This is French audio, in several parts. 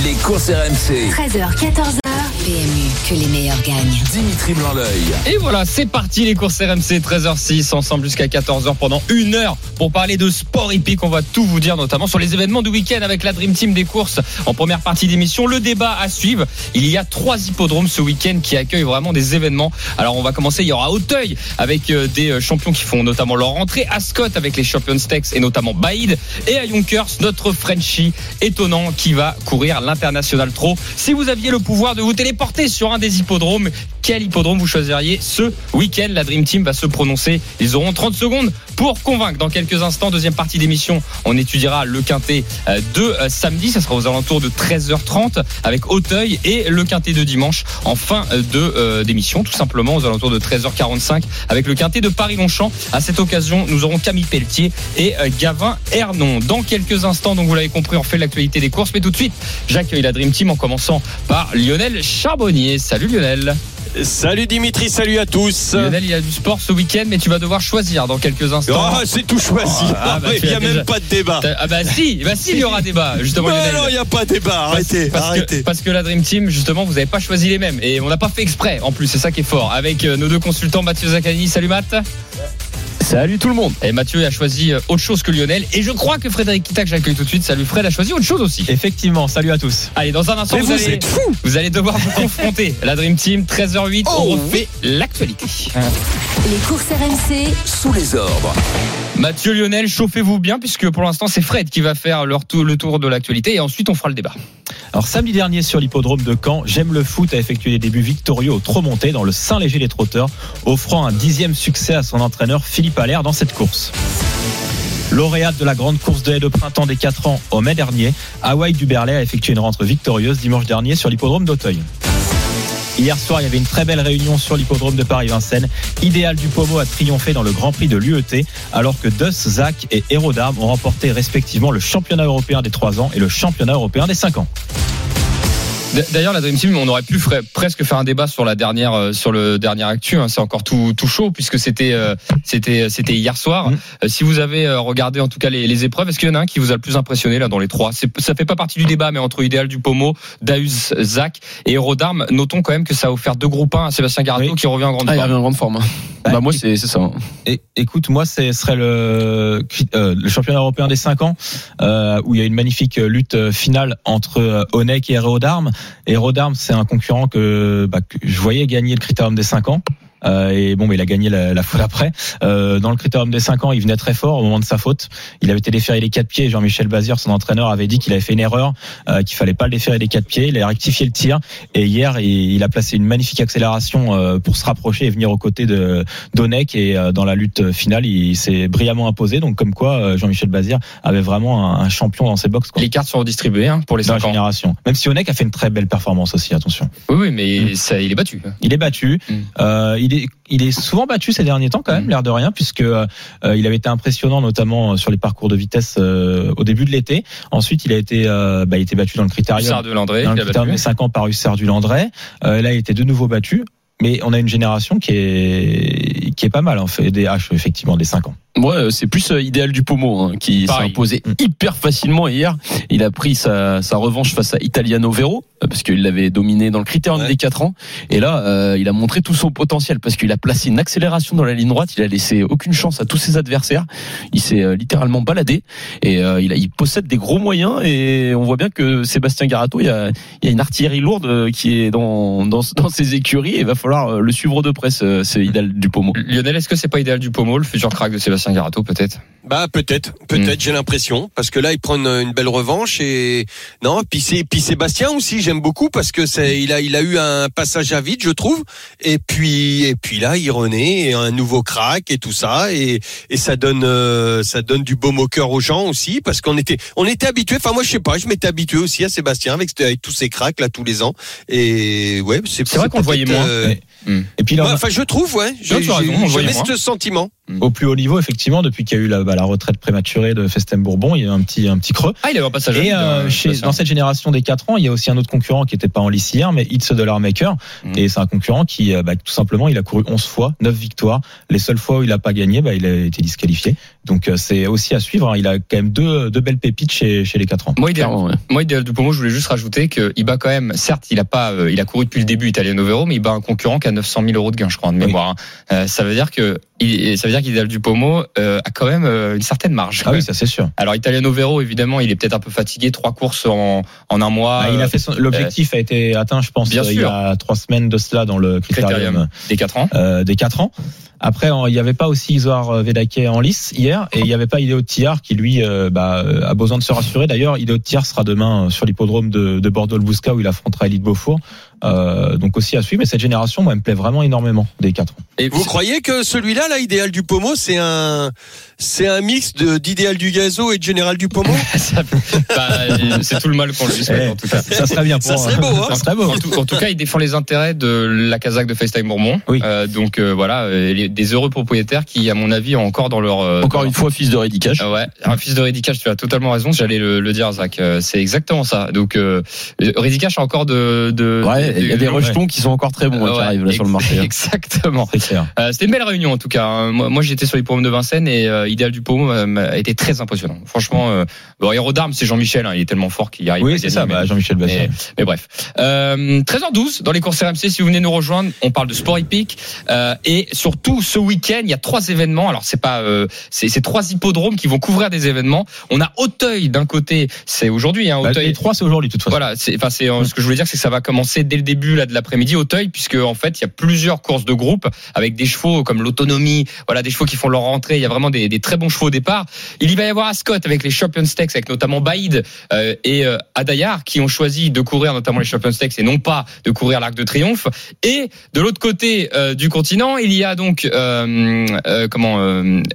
Les courses RMC. 13h, 14h. PMU, que les meilleurs gagnent. Dimitri Blanc-L'œil. Et voilà, c'est parti les courses RMC 13h06 ensemble jusqu'à 14h pendant une heure pour parler de sport hippique. On va tout vous dire notamment sur les événements du week-end avec la Dream Team des courses en première partie d'émission. Le débat à suivre. Il y a trois hippodromes ce week-end qui accueillent vraiment des événements. Alors on va commencer. Il y aura Auteuil avec euh, des euh, champions qui font notamment leur entrée. Ascot avec les Champions Stakes et notamment Baïd. Et à Yonkers, notre Frenchie étonnant qui va courir l'international trop. Si vous aviez le pouvoir de vous téléporter sur un des hippodromes, quel hippodrome vous choisiriez ce week-end La Dream Team va se prononcer. Ils auront 30 secondes pour convaincre. Dans quelques instants, deuxième partie d'émission, on étudiera le quintet euh, de euh, samedi. Ça sera aux alentours de 13h30 avec Auteuil et le quintet de dimanche en fin euh, de d'émission, tout simplement aux alentours de 13h45 avec le quintet de Paris-Longchamp. À cette occasion, nous aurons Camille Pelletier et Gavin Hernon. Dans quelques instants, donc vous l'avez compris, on fait l'actualité des courses. Mais tout de suite, j'accueille la Dream Team en commençant par Lionel Charbonnier. Salut Lionel. Salut Dimitri, salut à tous. Lionel, il y a du sport ce week-end, mais tu vas devoir choisir dans quelques instants. Ah, c'est tout choisi. Ah, bah, il tu n'y a même déjà- pas de débat. Ah bah si, bah si, il y aura débat justement. Non, Lionel. non, il n'y a pas de débat. Arrêtez, parce arrêtez. Que, parce que la Dream Team, justement, vous n'avez pas choisi les mêmes. Et on n'a pas fait exprès, en plus, c'est ça qui est fort. Avec euh, nos deux consultants, Mathieu Zaccani. Salut Matt. Salut tout le monde. Et Mathieu a choisi euh, autre chose que Lionel. Et je crois que Frédéric Kita, que j'accueille tout de suite, salut Fred, a choisi autre chose aussi. Effectivement, salut à tous. Allez, dans un instant, vous, vous allez, vous devoir vous confronter. La Dream Team, 13h08, on Oh. refait l'actualité. Les courses RMC, Sous les ordres. Mathieu Lionel, chauffez-vous bien, puisque pour l'instant, c'est Fred qui va faire leur tour- le tour de l'actualité. Et ensuite, on fera le débat. Alors samedi dernier sur l'hippodrome de Caen, J'aime le foot a effectué des débuts victorieux au trop monté dans le Saint-Léger des Trotteurs, offrant un dixième succès à son entraîneur Philippe Allaire dans cette course. Lauréate de la grande course de haie de printemps des 4 ans au mai dernier, Hawaï Duberlet a effectué une rentre victorieuse dimanche dernier sur l'hippodrome d'Auteuil. Hier soir, il y avait une très belle réunion sur l'hippodrome de Paris-Vincennes. Idéal du Pomo a triomphé dans le Grand Prix de l'UET, alors que Dus, Zach et Héros d'Armes ont remporté respectivement le championnat européen des 3 ans et le championnat européen des 5 ans. D'ailleurs, la Dream Team, on aurait pu presque faire un débat sur la dernière, euh, sur le dernier actu. hein. C'est encore tout, tout chaud puisque c'était, euh, c'était, c'était hier soir. Mhm. Euh, si vous avez euh, regardé en tout cas les, les épreuves, est-ce qu'il y en a un qui vous a le plus impressionné là dans les trois? C'est- Ça fait pas partie du débat, mais entre Idéal du Pomo, Daus, Zach et Héros d'Armes, notons quand même que ça a offert deux groupes 1 à Sébastien Garato Oui. qui revient en grande Ah, il forme. avait une grande forme. hein. Bah, Bah, moi, c'est c'est ça. hein. Et, écoute, moi, ce serait le, euh, le championnat européen des 5 ans, euh, où il y a une magnifique lutte euh, finale entre euh, Onek et Héros Héros d'Armes, c'est un concurrent que, bah, que je voyais gagner le critérium des 5 ans. Euh, et bon, mais il a gagné la, la fois d'après. Euh, dans le critérium des 5 ans, il venait très fort au moment de sa faute. Il avait été déféré les quatre pieds. Jean-Michel Bazir, son entraîneur, avait dit qu'il avait fait une erreur, euh, qu'il fallait pas le déférer les quatre pieds. Il a rectifié le tir. Et hier, il, il a placé une magnifique accélération euh, pour se rapprocher et venir aux côtés de d'Onek. Et euh, dans la lutte finale, il s'est brillamment imposé. Donc, comme quoi, Jean-Michel Bazir avait vraiment un, champion dans ses box. Quoi. Les cartes sont redistribuées hein, pour les Dans la 5 ans. génération. Même si Onek a fait une très belle performance aussi, attention. Oui, oui, mais Mm. ça, il est battu. Il est battu. Mm. Euh, il est il est souvent battu ces derniers temps quand même, Mm. l'air de rien, puisque euh, il avait été impressionnant notamment sur les parcours de vitesse euh, au début de l'été. Ensuite, il a été euh, bah, il a été battu dans le critérium Hussard de Landré, dans qui le a critérium battu. des 5 ans par Hussard du Landré. Euh, là, il était de nouveau battu. Mais on a une génération qui est qui est pas mal en fait des H effectivement des 5 ans. Ouais, euh, c'est plus euh, idéal du Pomo hein, qui s'est imposé Mm. hyper facilement hier. Il a pris sa, sa revanche face à Italiano Vero euh, parce qu'il l'avait dominé dans le critérium Ouais. des 4 ans. Et là, euh, il a montré tout son potentiel parce qu'il a placé une accélération dans la ligne droite. Il a laissé aucune chance à tous ses adversaires. Il s'est euh, littéralement baladé et euh, il, a, il possède des gros moyens. Et on voit bien que Sébastien Garato, il y a, il y a une artillerie lourde qui est dans, dans, dans ses écuries. Et il va falloir euh, le suivre de près, ce, ce idéal du Pomo. Lionel, est-ce que c'est pas idéal du Pomo, le futur crack de Sébastien Garato, peut-être? Bah peut-être, peut-être, j'ai l'impression, parce que là ils prennent une belle revanche et non, puis c'est puis Sébastien aussi j'aime beaucoup parce que c'est il a il a eu un passage à vide je trouve. Et puis et puis là il renaît et un nouveau crack et tout ça. Et et ça donne euh, ça donne du baume au cœur aux gens aussi parce qu'on était on était habitué, enfin moi je sais pas, je m'étais habitué aussi à Sébastien avec avec tous ces cracks là tous les ans. Et ouais c'est C'est vrai qu'on le voyait moins. euh, Ouais. Et puis là, ouais, a- enfin je trouve ouais, j'ai ce sentiment. Au plus haut niveau, effectivement, depuis qu'il y a eu la, bah, la retraite prématurée de Festem Bourbon, il y a eu un petit, un petit creux. Ah, il est un passage. à Et euh, euh, chez, dans cette génération des 4 ans, il y a aussi un autre concurrent qui n'était pas en lice hier, mais It's Dollar Maker. Mhm. Et c'est un concurrent qui, euh, bah, tout simplement, il a couru 11 fois, 9 victoires. Les seules fois où il n'a pas gagné, bah, il a été disqualifié. Donc euh, c'est aussi à suivre. hein. Il a quand même deux, deux belles pépites chez, chez les 4 ans. Moi, idéal, ouais. moi, idéal du Pomo, je voulais juste rajouter qu'il bat quand même, certes, il a pas, euh, il a couru depuis le début Italiano Vero, mais il bat un concurrent qui a 900 000 euros de gain, je crois, de mémoire. hein. Euh, ça veut dire que, il- ça veut dire qu'Idéal du Pomo euh, a quand même euh, une certaine marge. Ah oui, ça c'est sûr. Alors Italiano Vero, évidemment, il est peut-être un peu fatigué, trois courses en, en un mois. Ah, il euh, a fait son- l'objectif a été atteint, je pense, Bien euh, il y a trois semaines de cela dans le critérium, des quatre ans. euh, des 4 ans. Après, il n'y avait pas aussi Isoar Vedake en lice hier, et il n'y avait pas Idéo Tillard qui lui euh, bah, euh, a besoin de se rassurer. D'ailleurs, Idéo Tillard sera demain euh, sur l'hippodrome de, de Bordeaux-le-Bouscat où il affrontera Elite Beaufour. Euh, donc aussi à suivre. Mais cette génération, moi, elle me plaît vraiment énormément des 4 ans. Et Vous croyez que celui-là, là, idéal du Pomo, c'est un, c'est un mix de d'idéal du Gazo et de général du Pomo bah, c'est tout le mal qu'on lui souhaite, Eh, en tout cas. Ça serait bien pour Ça serait beau, hein. ça serait beau. En tout, en tout cas, il défend les intérêts de la Kazakh de FaceTime Bourbon. Oui. Euh, donc euh, voilà, euh, les- des heureux propriétaires qui, à mon avis, ont encore dans leur euh, Encore dans une fois, fils de Redicage. Ah ouais, un fils de Reddicash, tu as totalement raison. J'allais le, le dire, Zach. Euh, C'est exactement ça. Donc, euh, a encore de, de Ouais, il y a des de- rejetons qui sont encore très bons hein, qui arrivent là sur le marché. Exactement. Euh, C'était une belle réunion en tout cas. hein. Moi, j'étais sur les pommes de Vincennes et euh, Idéal du Paume euh, a été très impressionnant. Franchement, Héros d'armes, c'est Jean-Michel. hein, il est tellement fort qu'il arrive. Oui, c'est ça, bah, Jean-Michel Basset. mais, bref. Euh, 13h12 dans les courses RMC. Si vous venez nous rejoindre, on parle de sport hippique et surtout ce week-end, il y a trois événements. Alors c'est pas, c'est trois hippodromes qui vont couvrir des événements. On a Auteuil d'un côté, c'est aujourd'hui. Hein, Bah, Auteuil. les trois, c'est aujourd'hui, de toute façon. Voilà, enfin, c'est ce que je voulais dire, c'est que ça va commencer dès début là de l'après-midi Auteuil, puisque en fait il y a plusieurs courses de groupe avec des chevaux comme l'autonomie, voilà, des chevaux qui font leur rentrée. Il y a vraiment des, très bons chevaux au départ. Il y va y avoir Ascot avec les Champion Stakes, avec notamment Baïd euh, et euh, Adayar qui ont choisi de courir notamment les Champion Stakes et non pas de courir l'Arc de Triomphe. Et de l'autre côté euh, du continent, il y a donc euh, comment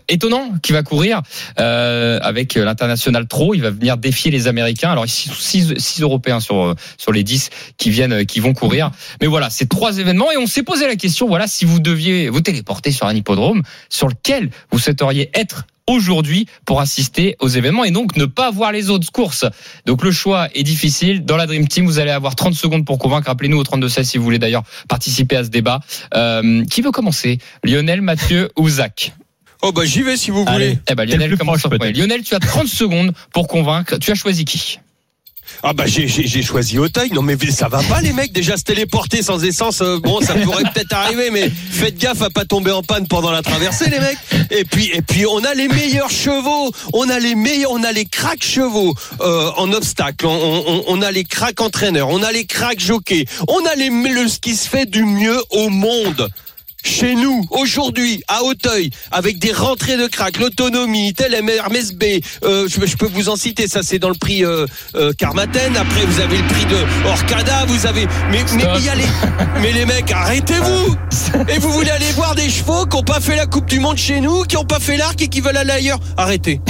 étonnant qui va courir avec l'international Tro. Il va venir défier les Américains. Alors ici, 6 Européens sur sur les 10 qui viennent, qui vont courir. Mais voilà, c'est trois événements et on s'est posé la question. Voilà, si vous deviez vous téléporter sur un hippodrome, sur lequel vous souhaiteriez être aujourd'hui pour assister aux événements et donc ne pas voir les autres courses. Donc le choix est difficile. Dans la Dream Team, vous allez avoir 30 secondes pour convaincre. Appelez-nous au 32-16 si vous voulez d'ailleurs participer à ce débat. Euh, qui veut commencer? Lionel, Mathieu ou Zach? Oh bah j'y vais si vous voulez. Eh ben le Lionel commence proche. Lionel, tu as 30 secondes pour convaincre. Tu as choisi qui? Ah bah j'ai choisi Auteuil. Non mais ça va pas les mecs déjà se téléporter sans essence. euh, bon ça pourrait peut-être arriver mais faites gaffe à pas tomber en panne pendant la traversée les mecs. Et puis et puis on a les meilleurs chevaux, on a les meilleurs, on a les cracks chevaux euh, en obstacle, on, on, on a les cracks entraîneurs, on a les cracks jockeys, on a les le, ce qui se fait du mieux au monde. Chez nous, aujourd'hui, à Auteuil, avec des rentrées de crack, l'autonomie, tel Hermès B, euh, je, je peux vous en citer, ça c'est dans le prix euh, euh, Carmaten, après vous avez le prix de Orcada, vous avez... Mais mais Stop. il y a les... Mais les mecs, arrêtez-vous Et vous voulez aller voir des chevaux qui n'ont pas fait la Coupe du Monde chez nous, qui n'ont pas fait l'arc et qui veulent aller ailleurs Arrêtez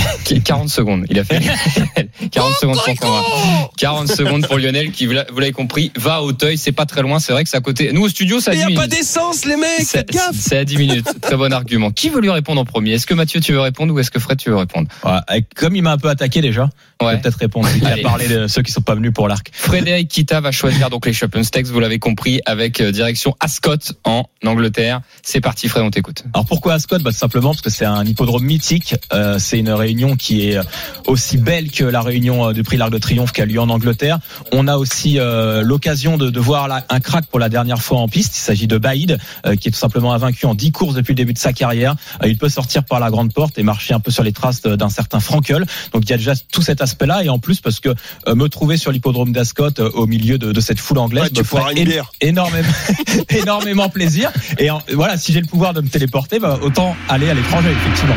40 secondes. Il a fait 40 secondes pour convaincre. 40 secondes pour Lionel qui, vous l'a- vous l'avez compris, va à Auteuil. C'est pas très loin. C'est vrai que c'est à côté. Nous, au studio, ça Il n'y a pas d'essence les mecs, gaffe c'est à 10 minutes. Très bon argument. Qui veut lui répondre en premier? Est-ce que Mathieu, tu veux répondre ou est-ce que Fred, tu veux répondre? Et Comme il m'a un peu attaqué déjà, je Ouais. vais peut-être répondre. Il a parlé de ceux qui sont pas venus pour l'arc. Frédéric Kita va choisir donc les Champions Stakes, vous l'avez compris, avec euh, direction Ascot en Angleterre. C'est parti, Fred, on t'écoute. Alors pourquoi Ascot? Bah, Simplement parce que c'est un hippodrome mythique. Euh, c'est une réunion qui est aussi belle que la réunion euh, du prix l'Arc de Triomphe qui a lieu en Angleterre. On a aussi euh, l'occasion de, de voir la- un crack pour la dernière fois en piste. Il s'agit de Baïd, euh, qui est tout simplement invaincu en 10 courses depuis le début de sa carrière. Euh, il peut sortir par la grande porte et marcher un peu sur les traces d'un certain Frankel. Donc il y a déjà tout cet aspect-là. Et en plus, parce que euh, me trouver sur l'hippodrome d'Ascot euh, au milieu de, de cette foule anglaise Ouais, tu me feras ferait une é- bière. énormément, énormément plaisir. Et en- voilà, si j'ai le pouvoir de me téléporter, bah, autant aller à l'étranger, effectivement.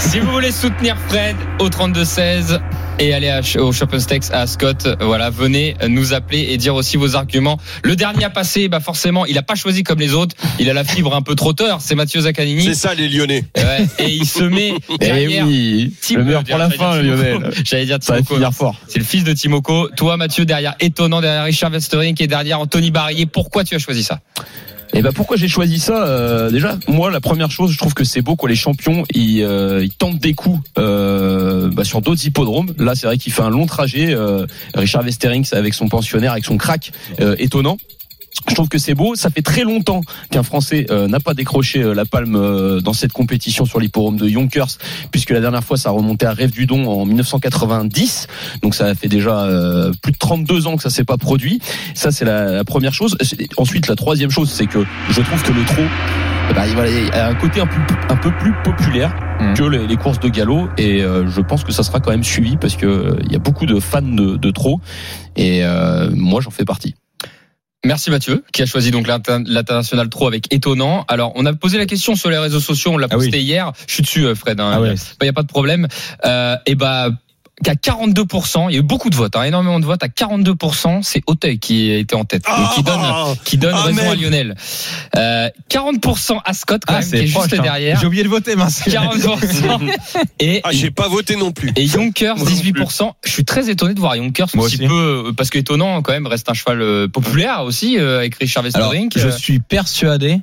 Si vous voulez soutenir Fred au 32-16 et aller au Champions Stakes à Ascot, voilà, venez nous appeler et dire aussi vos arguments. Le dernier à passer, bah forcément, il a pas choisi comme les autres. Il a la fibre un peu trotteur. C'est Mathieu Zaccanini. C'est ça les Lyonnais Ouais, et il se met Eh derrière. oui, Tim- le meilleur pour la fin. Lionel. J'allais dire Timoko. C'est le fils de Timoko. Toi, Mathieu, derrière étonnant, derrière Richard Westering et derrière Anthony Barrier. Pourquoi tu as choisi ça? Et ben pourquoi j'ai choisi ça euh, Déjà, moi, la première chose, je trouve que c'est beau quand les champions ils, euh, tentent des coups euh, bah, sur d'autres hippodromes. Là, c'est vrai qu'il fait un long trajet. euh, Richard Westerings avec son pensionnaire, avec son crack euh, étonnant. Je trouve que c'est beau. Ça fait très longtemps qu'un Français euh, n'a pas décroché euh, la palme euh, dans cette compétition sur l'hippodrome de Yonkers, puisque la dernière fois ça remontait à Rêve du Don en 1990. Donc ça fait déjà euh, plus de 32 ans que ça s'est pas produit. Ça c'est la, la première chose. Ensuite la troisième chose c'est que je trouve que le trot, ben, il a un côté un peu, un peu plus populaire Mhm. que les, les courses de galop et euh, je pense que ça sera quand même suivi parce que euh, il y a beaucoup de fans de, de trot et euh, moi j'en fais partie. Merci Mathieu, qui a choisi donc l'inter- l'international trop avec étonnant. Alors, on a posé la question sur les réseaux sociaux, on l'a Ah oui. posté hier. Je suis dessus, euh, Fred. Il Ah ouais. a pas de problème. Euh, et bah qu'à 42%, il y a eu beaucoup de votes, hein, énormément de votes. À 42%, c'est Auteuil qui était en tête, qui donne, Ah, qui donne Ah, raison à. Lionel. Euh, 40% à Scott quand Ah, même, qui est proche, juste hein. derrière. J'ai oublié de voter, mince. 40%. et ah, j'ai pas voté non plus. et Yonkers, Moi non plus. 18%. Je suis très étonné de voir Yonkers aussi aussi. peu, parce qu'étonnant quand même, reste un cheval euh, populaire aussi, euh, avec Richard Alors, Westerink. je Euh, suis persuadé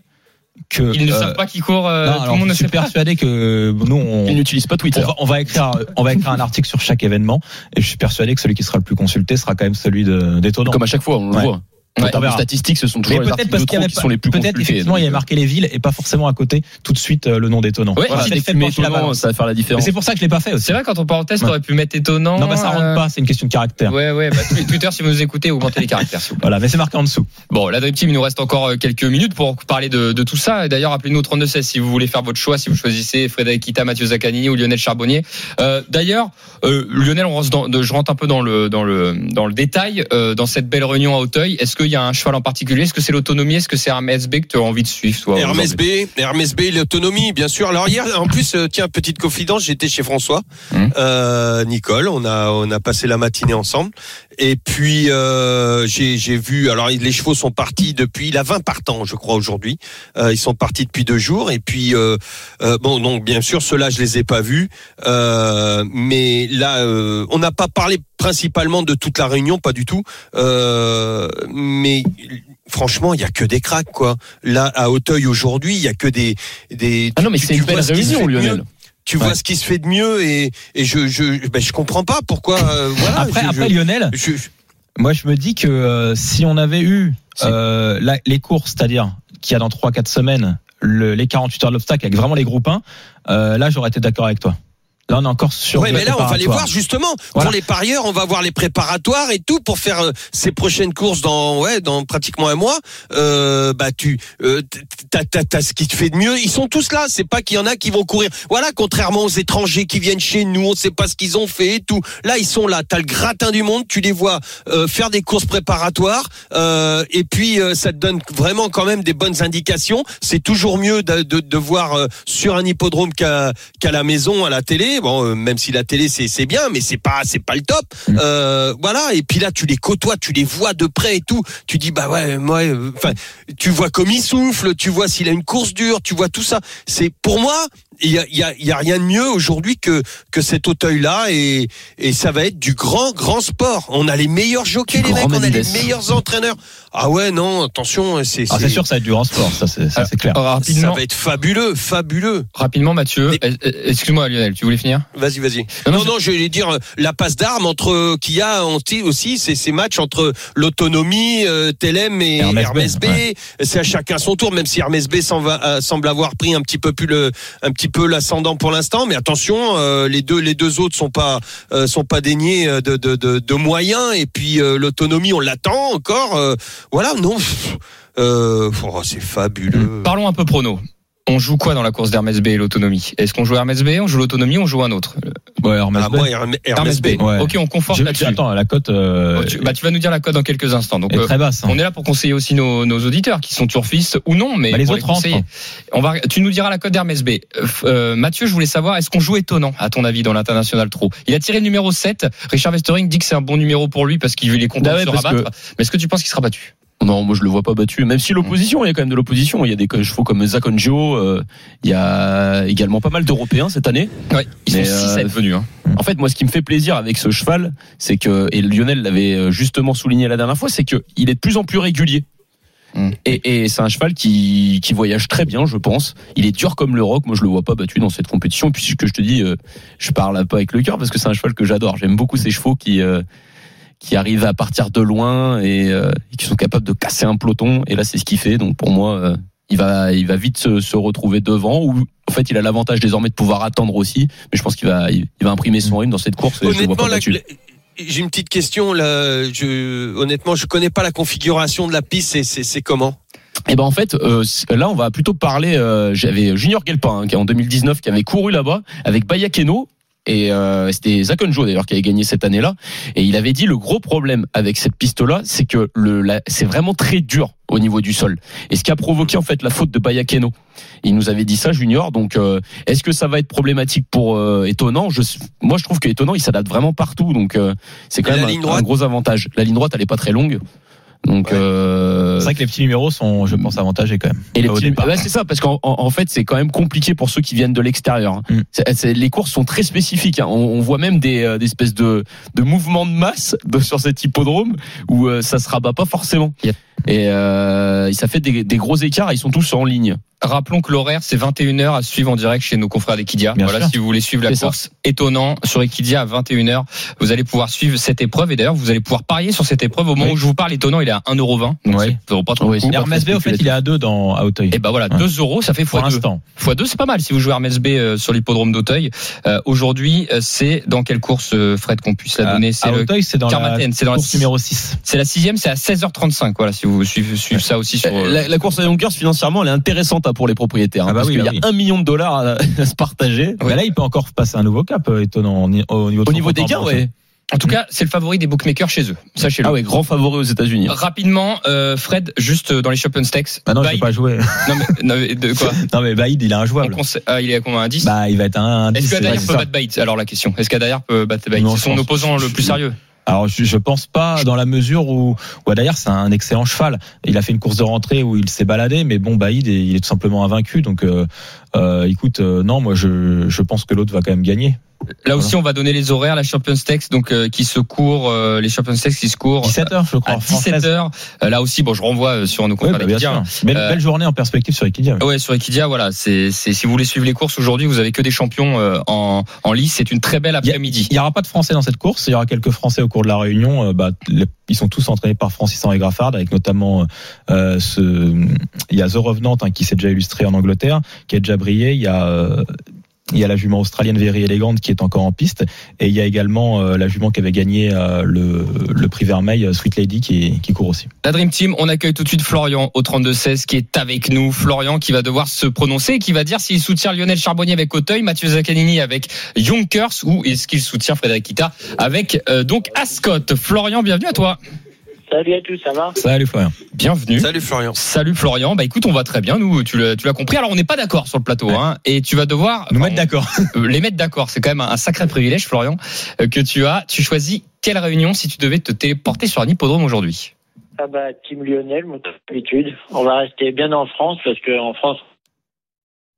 que. Ils ne euh, savent pas qui court, euh, non, tout alors, le monde ne je suis sait pas. persuadé que nous, on, Ils n'utilisent pas Twitter. on va, on va écrire, on va écrire un article sur chaque événement, et je suis persuadé que celui qui sera le plus consulté sera quand même celui d'étonnant. Comme à chaque fois, on le voit. Ouais, en termes on de verra. statistiques, ce sont Mais toujours les peut-être articles parce de qu'il y avait qui sont les plus peut-être effectivement il y avait Donc, marqué les villes et pas forcément à côté tout de suite euh, le nom d'étonnant. Ouais, Voilà, étonnant, ça va faire la Mais différence. c'est pour ça que je l'ai pas fait aussi. C'est vrai, quand on parenthèse, t'aurais pu mettre étonnant. Non, bah ça euh, rentre pas, c'est une question de caractère. Ouais, ouais, bah, Twi- Twitter, si vous nous écoutez, augmentez les caractères, s'il vous plaît. Voilà, mais c'est marqué en dessous. Bon, la Dream Team, il nous reste encore euh, quelques minutes pour parler de, de tout ça. Et D'ailleurs, appelez-nous au 32-16 si vous voulez faire votre choix, si vous choisissez Frédéric Kita, Mathieu Zaccanini ou Lionel Charbonnier. Euh, D'ailleurs, euh, Lionel, on rentre dans, je rentre un peu dans le, dans le, dans le détail, euh, dans cette belle réunion à Auteuil. Est-ce qu'il y a un cheval en particulier? Est-ce que c'est l'autonomie? Est-ce que c'est Hermès B que tu as envie de suivre, toi Hermès B, Hermès B, l'autonomie, bien sûr. Alors hier, en plus, euh, tiens, petite confidence, j'étais chez François, Hum. euh, Nicole, on a on a passé la matinée ensemble, et puis euh, j'ai j'ai vu. Alors les chevaux sont partis depuis, il a 20 partants, je crois aujourd'hui. Euh, ils sont partis depuis deux jours, et puis euh, euh, bon, donc bien sûr, ceux-là, je les ai pas vus, euh, mais là, euh, on n'a pas parlé principalement de toute la réunion, pas du tout, euh, mais franchement, il y a que des cracks, quoi. Là, à Auteuil aujourd'hui, il y a que des des. Ah non, mais c'est une belle réunion, Lionel. Tu vois ce qui se fait de mieux et et je je ben, je comprends pas pourquoi. euh, voilà. après, je- après je- Lionel, moi je me dis que euh, si on avait eu euh, la- les courses, c'est-à-dire qu'il y a dans 3-4 semaines le- les 48 heures de l'obstacle avec vraiment les groupes 1, euh, là j'aurais été d'accord avec toi. Là on est encore sur. Le mais là, on va les voir justement. Voilà. Pour les parieurs, on va voir les préparatoires et tout pour faire euh, ces prochaines courses dans ouais dans pratiquement un mois. Euh, bah tu euh, t'as t'as t'as ce qui te fait de mieux. Ils sont tous là. C'est pas qu'il y en a qui vont courir. Voilà, contrairement aux étrangers qui viennent chez nous, on sait pas ce qu'ils ont fait et tout. Là, ils sont là. T'as le gratin du monde. Tu les vois euh, faire des courses préparatoires euh, et puis euh, ça te donne vraiment quand même des bonnes indications. C'est toujours mieux de, de, de voir euh, sur un hippodrome qu'à qu'à la maison, à la télé. Bon, euh, même si la télé c'est c'est bien, mais c'est pas c'est pas le top. Mm. Euh, voilà. Et puis là, tu les côtoies, tu les vois de près et tout. Tu dis bah ouais, moi, euh, enfin, tu vois comme il souffle, tu vois s'il a une course dure, tu vois tout ça. C'est pour moi. Il y a, il y, a, il y a rien de mieux aujourd'hui que que cet auteuil-là et et ça va être du grand grand sport. On a les meilleurs jockeys, Du les mecs, on a les meilleurs entraîneurs. Ah ouais, non, attention, c'est Ah, c'est sûr, ça va être du grand sport, ça c'est ça, c'est clair. Alors, ça va être fabuleux, fabuleux. rapidement, Mathieu. Mais- euh, euh, Excuse-moi, Lionel, tu voulais finir? Vas-y, vas-y. Non, non, Non, non, je vais dire euh, la passe d'armes entre euh, qu'il y a anti- aussi c'est ces matchs entre l'autonomie, euh, Telem et Hermès, B, B. C'est à chacun son tour, même si Hermès B euh, semble avoir pris un petit peu plus le, un petit peu l'ascendant pour l'instant. Mais attention, euh, les deux, les deux autres sont pas, euh, sont pas déniés euh, de, de, moyens. Et puis l'autonomie, on l'attend encore. voilà, non. oh, c'est fabuleux. Parlons un peu prono. On joue quoi dans la course d'Hermès B et l'autonomie? Est-ce qu'on joue Hermès B, on joue l'autonomie, on joue un autre? Ouais, Hermès Ah, B. moi, Hermès, Hermès B. Ouais. Ok, on conforte là-dessus. Attends, la cote euh, Oh, tu, bah, tu vas nous dire la code dans quelques instants. Donc, est euh, très basse. hein. on est là pour conseiller aussi nos, nos auditeurs qui sont turfistes ou non, mais Bah, les pour autres conseiller. On va, tu nous diras la cote d'Hermès B. Euh, Mathieu, je voulais savoir, est-ce qu'on joue étonnant, à ton avis, dans l'international trop? Il a tiré le numéro 7. Richard Westering dit que c'est un bon numéro pour lui parce qu'il est content Ah de ouais, se rabattre. Mais est-ce que tu penses qu'il sera battu? Non, moi je le vois pas battu. Même si l'opposition, il y a quand même de l'opposition. Il y a des chevaux comme Zakonjo. euh, il y a également pas mal d'Européens cette année. Ouais, ils Mais, sont 6 à euh, venus. Hein. En fait, moi, ce qui me fait plaisir avec ce cheval, c'est que et Lionel l'avait euh, justement souligné la dernière fois, c'est que il est de plus en plus régulier. Et, et c'est un cheval qui, qui voyage très bien, je pense. Il est dur comme le rock. Moi, je le vois pas battu dans cette compétition. Puis, ce que je te dis, euh, je parle pas avec le cœur parce que c'est un cheval que j'adore. J'aime beaucoup ces chevaux qui, euh, qui arrivent à partir de loin et, euh, et qui sont capables de casser un peloton. Et là, c'est ce qu'il fait. Donc, pour moi, euh, il va, il va vite se, se retrouver devant. Ou en fait, il a l'avantage désormais de pouvoir attendre aussi. Mais je pense qu'il va, il, il va imprimer son rythme dans cette course. Honnêtement, j'ai une petite question là. Je, honnêtement, je connais pas la configuration de la piste. C'est, comment? Et ben en fait, euh, là on va plutôt parler. euh, J'avais Junior Gelpin hein, qui en 2019 qui avait couru là-bas avec Bayakeno et euh, c'était Joe d'ailleurs qui avait gagné cette année-là. Et il avait dit le gros problème avec cette piste-là, c'est que le la- c'est vraiment très dur au niveau du sol. Et ce qui a provoqué en fait la faute de Bayakeno. Il nous avait dit ça, Junior. Donc, euh, est-ce que ça va être problématique pour euh, Étonnant? Je, Moi, je trouve que Étonnant, il s'adapte vraiment partout. Donc, euh, c'est quand Et même un, un gros avantage. La ligne droite, elle est pas très longue. Donc, Ouais. euh, C'est vrai que les petits numéros sont, je pense, avantagés quand même. et les petits- départ. ouais, c'est ça, parce qu'en en, en fait, c'est quand même compliqué pour ceux qui viennent de l'extérieur. hein. Mm. C'est- c'est- les courses sont très spécifiques. hein. On, on voit même des, euh, des espèces de, de mouvements de masse de, sur cet hippodrome où euh, ça se rabat pas forcément. Et euh, ça fait des, des gros écarts. Ils sont tous en ligne. Rappelons que l'horaire, c'est 21h à suivre en direct chez nos confrères d'Equidia. Bien Voilà, sûr. si vous voulez suivre la C'est ça. course, étonnant, sur Equidia à 21h, vous allez pouvoir suivre cette épreuve. Et d'ailleurs, vous allez pouvoir parier sur cette épreuve. Au moment Oui. où je vous parle, étonnant, il est à 1,20€. Donc, Oui. ça vaut pas trop Oui, le coup. c'est Et Hermès B, au fait, il est à 2 dans à Auteuil. Et ben voilà, Ouais. 2 euros, ça fait Pour x2. l'instant. x2, c'est pas mal si vous jouez Hermès B euh, sur l'hippodrome d'Auteuil. Euh, Aujourd'hui, euh, c'est dans quelle course, euh, Fred, qu'on puisse la donner? C'est Auteuil, c'est dans la c'est dans la course six- numéro 6. C'est la sixième, c'est à 16h35. Voilà, si vous suivez, suivez ça aussi sur. La, la course à Yonkers, financièrement, elle est intéressante hein, pour les propriétaires. hein, Ah bah parce oui, qu'il bah y a oui. un million de dollars à, à se partager. Mais là, il peut encore passer un nouveau cap, étonnant, au ni- au niveau, de Au niveau des gains, ouais. En tout cas, c'est le favori des bookmakers chez eux. Sachez-le. Ah ouais, grand favori aux États-Unis. Rapidement, euh, Fred, juste dans les and Stakes. Bah non, je Baïd- peux pas jouer. non, mais, non, mais de quoi non, mais Baïd, il est injouable. conseille- ah, Il est à combien un 10 Bah, il va être un 10. Est-ce qu'Adair peut battre Baïd Alors la question? Est-ce qu'Adair peut battre Baïd? C'est je son pense- opposant le plus sérieux. Alors je, je pense pas dans la mesure où, où d'ailleurs c'est un excellent cheval. Il a fait une course de rentrée où il s'est baladé, mais bon Baïd il est tout simplement invaincu. Donc euh, euh, écoute, euh, non moi je, je pense que l'autre va quand même gagner. Là aussi, on va donner les horaires. La Champions Stakes, donc euh, qui se court, euh, les Champions Stakes qui se courent 17h je crois. à française. 17h. là aussi, bon, je renvoie euh, sur nos Oui, confrères bah. Belle, Euh, belle journée en perspective sur Equidia. ouais. Ouais, sur Equidia, voilà. C'est, c'est, si vous voulez suivre les courses aujourd'hui, vous avez que des champions euh, en, en lice. C'est une très belle après-midi. Il y aura pas de Français dans cette course. Il y aura quelques Français au cours de la réunion. Euh, bah, les- ils sont tous entraînés par Francis Henri Graffard, avec notamment euh, ce. Il y a The Revenant hein, qui s'est déjà illustré en Angleterre, qui a déjà brillé. Il y a euh, il y a la jument australienne Very Elegant qui est encore en piste et il y a également euh, la jument qui avait gagné euh, le, prix Vermeil euh, Sweet Lady qui, court aussi. La Dream Team, on accueille tout de suite Florian au 32-16 qui est avec nous. Florian qui va devoir se prononcer et qui va dire s'il soutient Lionel Charbonnier avec Auteuil, Mathieu Zaccanini avec Yonkers ou est-ce qu'il soutient Frédéric Kita avec donc Ascot. Florian, bienvenue à toi. Salut à tous, ça va Salut Florian. Bienvenue. Salut Florian. Salut Florian. Bah écoute, on va très bien. Nous, tu l'as, compris. Alors on n'est pas d'accord sur le plateau, hein, et tu vas devoir Nous enfin, mettre d'accord. euh, les mettre d'accord. C'est quand même un, un sacré privilège, Florian, euh, que tu as. Tu choisis quelle réunion si tu devais te téléporter sur un hippodrome aujourd'hui? Ah bah, Team Lionel, mon habitude. On va rester bien en France parce qu'en France,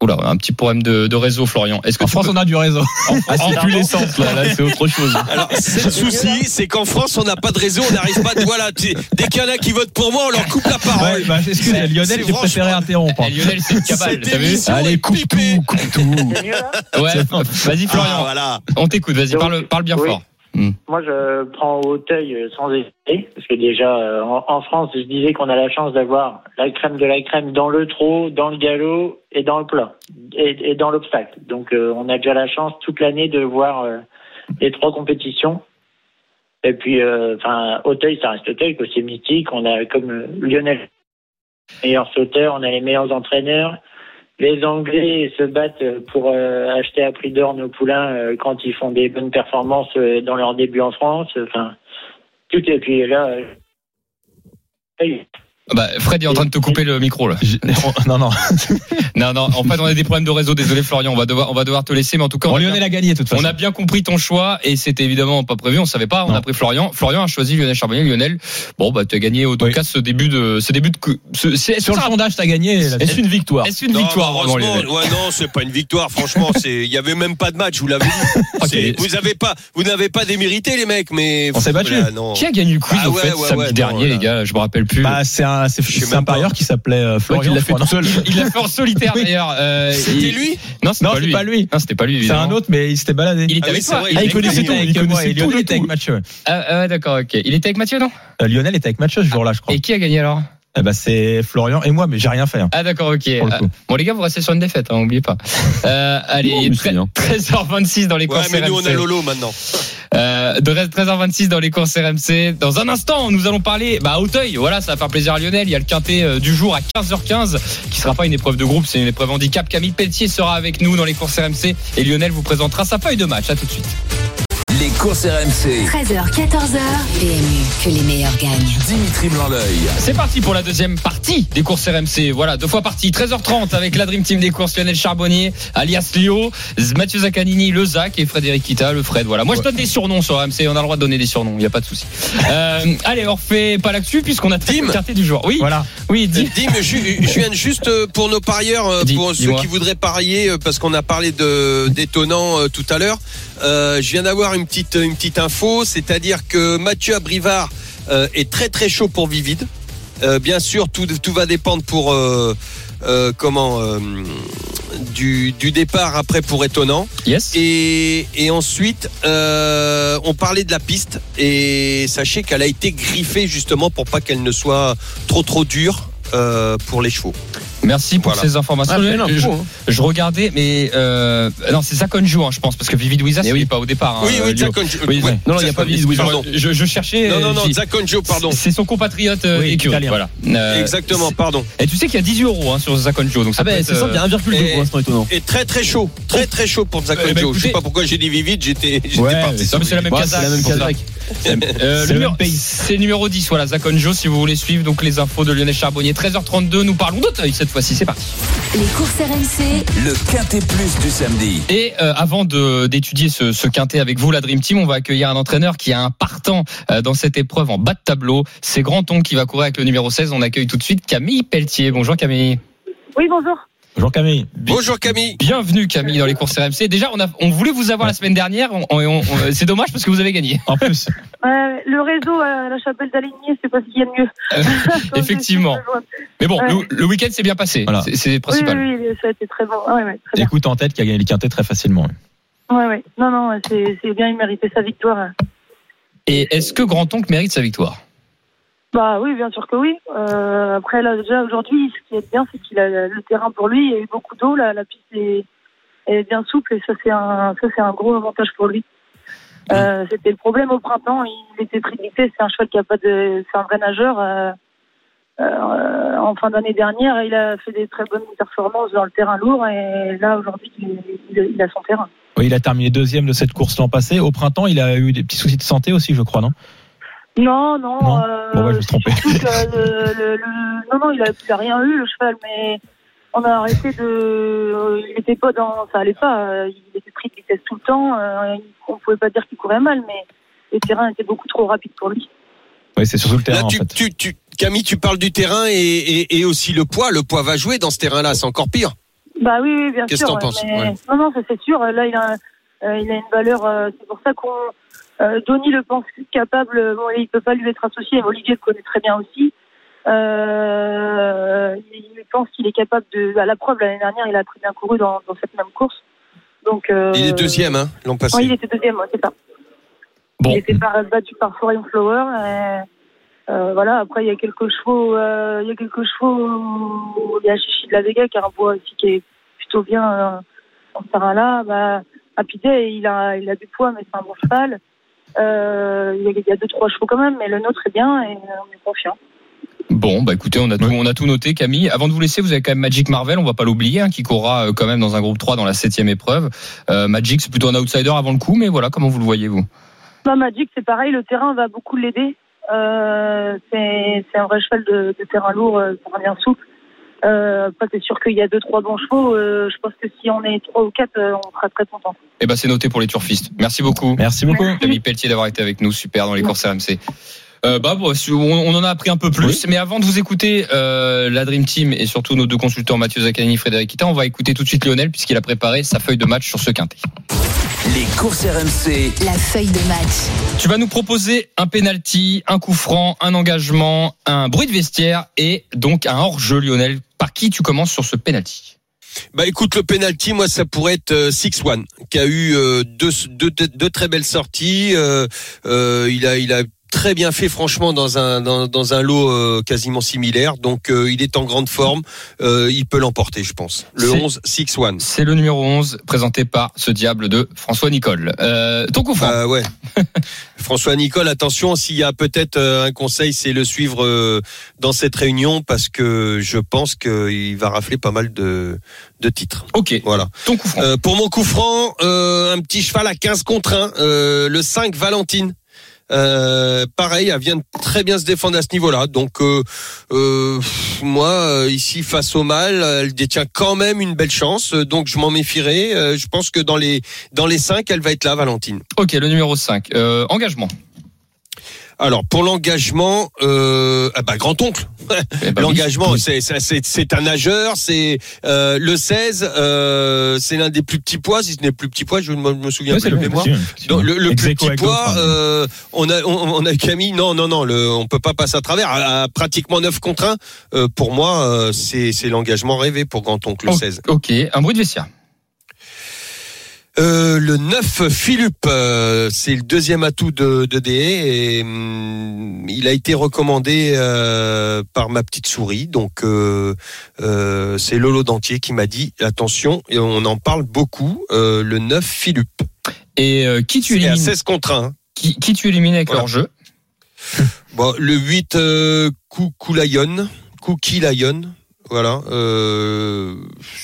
Oula, un petit problème de, de réseau, Florian. Est-ce que En tu France, peux- on a du réseau. Ah, c'est plus l'essence là, là c'est autre chose. Alors, c'est le souci, c'est qu'en France, on n'a pas de réseau, on n'arrive pas. de- Voilà, tu- dès qu'il y en a qui votent pour moi, on leur coupe la parole. Ouais, bah, excuse, C'est- Lionel, c'est j'ai préféré franchement- interrompre. Eh, Lionel, c'est une cabale, t'as vu Allez, coupe tout, coupe tout. Ouais, vas-y Ah, Florian, voilà. on t'écoute, vas-y, parle, parle bien oui. fort. Moi, je prends Auteuil euh, sans hésiter parce que déjà, euh, en, France, je disais qu'on a la chance d'avoir la crème de la crème dans le trot, dans le galop et dans le plat et, dans l'obstacle. Donc, euh, on a déjà la chance toute l'année de voir euh, les trois compétitions. Et puis, euh, enfin, Auteuil, ça reste Auteuil, que c'est mythique. On a comme euh, Lionel, meilleur sauteur, on a les meilleurs entraîneurs. Les Anglais se battent pour euh, acheter à prix d'or nos poulains euh, quand ils font des bonnes performances euh, dans leur début en France. Enfin, tout et puis là. Hey, Bah, Fred est en train de te couper le micro là. Non, non. Non, non, en fait, on a des problèmes de réseau. Désolé Florian, on va devoir, on va devoir te laisser, mais en tout cas, on Bon, a bien- Lionel a gagné de toute façon. On a bien compris ton choix et c'était évidemment pas prévu. On savait pas. On Non. a pris Florian. Florian a choisi Lionel Charbonnier. Lionel, bon bah tu as gagné au tout Oui. cas ce début de ce début de ce, c'est, Sur le sondage, t'as gagné. Est-ce une victoire? Est-ce une Non, victoire Lionel ouais, non, c'est pas une victoire. Franchement, c'est, il y avait même pas de match. Vous l'avez dit. Ok. C'est- Vous avez pas, vous n'avez pas démérité les mecs, mais On s'est battu. Non. Qui a gagné le quiz Ah au ouais, fait ouais, samedi ouais, dernier non, les gars? Je me rappelle plus. Bah, c'est un, c'est, un parieur qui s'appelait euh, Florian. il l'a fait tout seul. Il l'a fait en solitaire d'ailleurs. Euh, C'était il- lui Non, c'était pas c'est lui. pas lui. Non, c'était pas lui. C'est un autre, mais il s'était baladé. Il était Ah avec toi. Il il il connaissait tout Lionel le était avec. Mathieu. Ah, ah d'accord, ok. Il était avec Mathieu, non Euh, Lionel était avec Mathieu ce jour-là, je crois. Et qui a gagné alors? Eh ben, c'est Florian et moi, mais j'ai rien fait. hein, Ah d'accord, ok. le coup. Bon les gars, vous restez sur une défaite, hein, n'oubliez pas. Euh, allez, Non, mais c'est bien. 13h26 dans les Ouais, courses mais nous, on a RMC. Lolo maintenant. Euh, de 13h26 dans les courses RMC. Dans un instant, nous allons parler bah, à Auteuil. Voilà, ça va faire plaisir à Lionel. Il y a le quintet euh, du jour à 15h15 qui sera pas une épreuve de groupe, c'est une épreuve handicap. Camille Pelletier sera avec nous dans les courses RMC et Lionel vous présentera sa feuille de match. À tout de suite. Les courses RMC. 13h, 14h. PMU, que les meilleurs gagnent. Dimitri Blanc-L'œil. C'est parti pour la deuxième partie des courses RMC. Voilà, deux fois partie. 13h30 avec la Dream Team des courses Lionel Charbonnier, alias Lio, Mathieu Zaccanini, le Zac et Frédéric Kita, le Fred. Voilà. Moi, je donne des surnoms sur RMC. On a le droit de donner des surnoms. Il n'y a pas de souci. Euh, allez, on refait pas là-dessus puisqu'on a Dim. le quartier du jour. Oui. Voilà. Oui, dis. Dim, je, je viens juste euh, pour nos parieurs, euh, pour ceux qui voudraient parier, euh, parce qu'on a parlé de d'étonnant euh, tout à l'heure. Euh, je viens d'avoir une petite une petite info, c'est-à-dire que Mathieu Abrivard euh, est très très chaud pour Vivid. Euh, bien sûr, tout tout va dépendre pour comment du du départ après pour étonnant. Yes. Et, et ensuite, on parlait de la piste et sachez qu'elle a été griffée justement pour pas qu'elle ne soit trop trop dure pour les chevaux. Merci pour Voilà. ces informations. Ah, je, hein. je regardais, mais euh, non, c'est Zakonjo, hein, je pense, parce que Vivid il oui. pas au départ. hein, oui, oui. Oui, ouais, non, non, il y a pas Vivid. Pardon. Je, je cherchais. Non, non, euh, non, pardon. C'est son compatriote euh, Oui, italien. Voilà. Euh, Exactement, pardon. Et tu sais qu'il y a 18 euros hein, sur Zakonjo, donc ça Ah ben c'est ça, il y a 1,2 et- pour l'instant étonnant. Et très très chaud, très très chaud pour Zakonjo. Eh ben, écoutez- Je sais pas pourquoi j'ai dit vite, j'étais parti. c'est la même Ouais, Euh, C'est le numéro-. C'est numéro 10, voilà, Zakonjo, si vous voulez suivre donc les infos de Lionel Charbonnier. 13h32, nous parlons d'Auteuil cette fois-ci, c'est parti. Les courses RMC, Le quintet plus du samedi. Et euh, avant de- d'étudier ce, ce quintet avec vous, la Dream Team, on va accueillir un entraîneur qui a un partant euh, dans cette épreuve en bas de tableau. C'est Granton qui va courir avec le numéro 16. On accueille tout de suite Camille Pelletier. Bonjour Camille. Oui, bonjour. Bonjour Camille. Bonjour Camille. Bienvenue Camille dans les courses RMC. Déjà, on, a, on voulait vous avoir la semaine dernière. On- on- on- c'est dommage parce que vous avez gagné. En plus, Euh, le réseau à la chapelle d'Aligné, c'est pas ce qu'il y a de mieux. Quand effectivement. Mais bon, Ouais. le, le week-end s'est bien passé. Voilà. C'est- Oui, principal. oui, oui, ça a été très bon. Ah, ouais, ouais, très bien. écoute en tête qui a gagné le quintet très facilement. Ouais, ouais. Non, non, c'est c'est bien, il méritait sa victoire. Et est-ce que Grand-Oncle mérite sa victoire? Bah oui, bien sûr que oui. Euh, après, là, déjà, aujourd'hui, ce qui est bien, c'est qu'il a le terrain pour lui. Il y a eu beaucoup d'eau, là, la piste est, bien souple et ça, c'est un, ça, c'est un gros avantage pour lui. Euh, C'était le problème au printemps. Il était pris de vitesse. C'est un cheval qui a pas de, c'est un vrai nageur. Euh, euh, en fin d'année dernière, il a fait des très bonnes performances dans le terrain lourd et là, aujourd'hui, il, il- il a son terrain. Oui, il a terminé deuxième de cette course l'an passé. Au printemps, il a eu des petits soucis de santé aussi, je crois, non? Non, non. Non euh, Bon, ouais, je me suis trompé. surtout que le- le- le- non, non, il a, il a rien eu le cheval, mais on a arrêté de. Il était pas dans, ça allait pas. euh, Il était pris de vitesse tout le temps. euh, On pouvait pas dire qu'il courait mal, mais le terrain était beaucoup trop rapide pour lui. Oui, c'est surtout le terrain Là, en tu, fait. tu, tu, Camille, tu parles du terrain et, et, et aussi le poids. Le poids va jouer dans ce terrain-là, c'est encore pire. Bah oui, oui bien Qu'est-ce sûr. que t'en penses mais- Ouais. Non, non, ça c'est sûr. Là, il a, euh, il a une valeur. euh, c'est pour ça qu'on. Euh, Donny le pense capable. Bon, il peut pas lui être associé. Olivier le connaît très bien aussi. Euh, il pense qu'il est capable de. À la preuve, l'année dernière, il a très bien couru dans, dans cette même course. Donc. euh, Il est deuxième, hein, l'an passé. Oui, il était deuxième, ouais, c'est ça. Bon. Il était par- battu par Foreign Flower. et, euh, voilà. Après, il y a quelques chevaux. euh, il y a quelques chevaux. Il y a Chichi de la Vega qui a un poids aussi qui est plutôt bien euh, dans ce terrain-là. Bah, il a, il a du poids, mais c'est un bon cheval. Euh, il y a- deux trois chevaux quand même, mais le nôtre est bien et euh, on est confiant. Bon, bah écoutez, on a, tout, on a tout noté, Camille. Avant de vous laisser, vous avez quand même Magic Marvel, on va pas l'oublier, hein, qui courra euh, quand même dans un groupe 3 dans la septième épreuve. Euh, Magic, c'est plutôt un outsider avant le coup, mais voilà, comment vous le voyez, vous Bah, Magic, c'est pareil, le terrain va beaucoup l'aider. Euh, c'est un vrai cheval de, de terrain lourd, terrain bien souple. Euh, c'est sûr qu'il y a deux, trois bons chevaux. Euh, je pense que si on est trois ou quatre, euh, on sera très content. Eh ben, c'est noté pour les turfistes. Merci beaucoup. Merci beaucoup. Camille Pelletier d'avoir été avec nous, super dans les courses RMC. Euh, bah, bon, on, en a appris un peu plus, mais avant de vous écouter euh, la Dream Team et surtout nos deux consultants Mathieu Zaccanini et Frédéric Kita, on va écouter tout de suite Lionel puisqu'il a préparé sa feuille de match sur ce quintet. Les courses RMC. La feuille de match. Tu vas nous proposer un penalty, un coup franc, un engagement, un bruit de vestiaire et donc un hors-jeu, Lionel. Par qui tu commences sur ce penalty Bah écoute, le penalty, moi, ça pourrait être euh, 6-1, qui a eu euh, deux, deux, très belles sorties. Euh, il a, il a très bien fait, franchement, dans un dans, dans un lot euh, quasiment similaire. Donc, euh, il est en grande forme. Euh, il peut l'emporter, je pense. Le C'est- 11, 6-1. C'est le numéro 11 présenté par ce diable de François Nicole. Euh, ton coup franc Bah ouais. François Nicole, attention, s'il y a peut-être euh, un conseil, c'est le suivre euh, dans cette réunion parce que je pense qu'il va rafler pas mal de, de titres. Ok, Voilà. ton coup franc. Euh, pour mon coup franc, euh, un petit cheval à 15 contre 1, euh, le 5 Valentine. Euh, pareil, elle vient de très bien se défendre à ce niveau-là. Donc euh, euh, moi, ici face au mal, elle détient quand même une belle chance. Donc je m'en méfierai. Je pense que dans les dans les 5, elle va être là, Valentine. Ok, le numéro 5. Euh, engagement. Alors pour l'engagement, euh, ah bah grand oncle. Eh oui. L'engagement, c'est c'est- c'est c'est un nageur, c'est euh, le 16, euh, c'est l'un des plus petits poids, si ce n'est plus petit poids, je me, me souviens Ouais, plus de le mémoire. Donc, le, plus petit poids, on a on, on a Camille, non non non, le, on peut pas passer à travers. À, à pratiquement 9 contre 1, euh, pour moi, c'est c'est l'engagement rêvé pour grand oncle le O- 16. Ok, un bruit de vestiaire. Euh, le 9 Philippe, euh, c'est le deuxième atout de, de DE et hum, il a été recommandé euh, par ma petite souris. Donc c'est Lolo Dentier qui m'a dit attention et on en parle beaucoup. le 9 Philippe. Et qui tu C'est à élimines 16 contre 1. qui, qui tu élimines avec Voilà. leur jeu Bon, le 8 euh, Kou- Koulayon, Kouki Lion. Voilà, euh,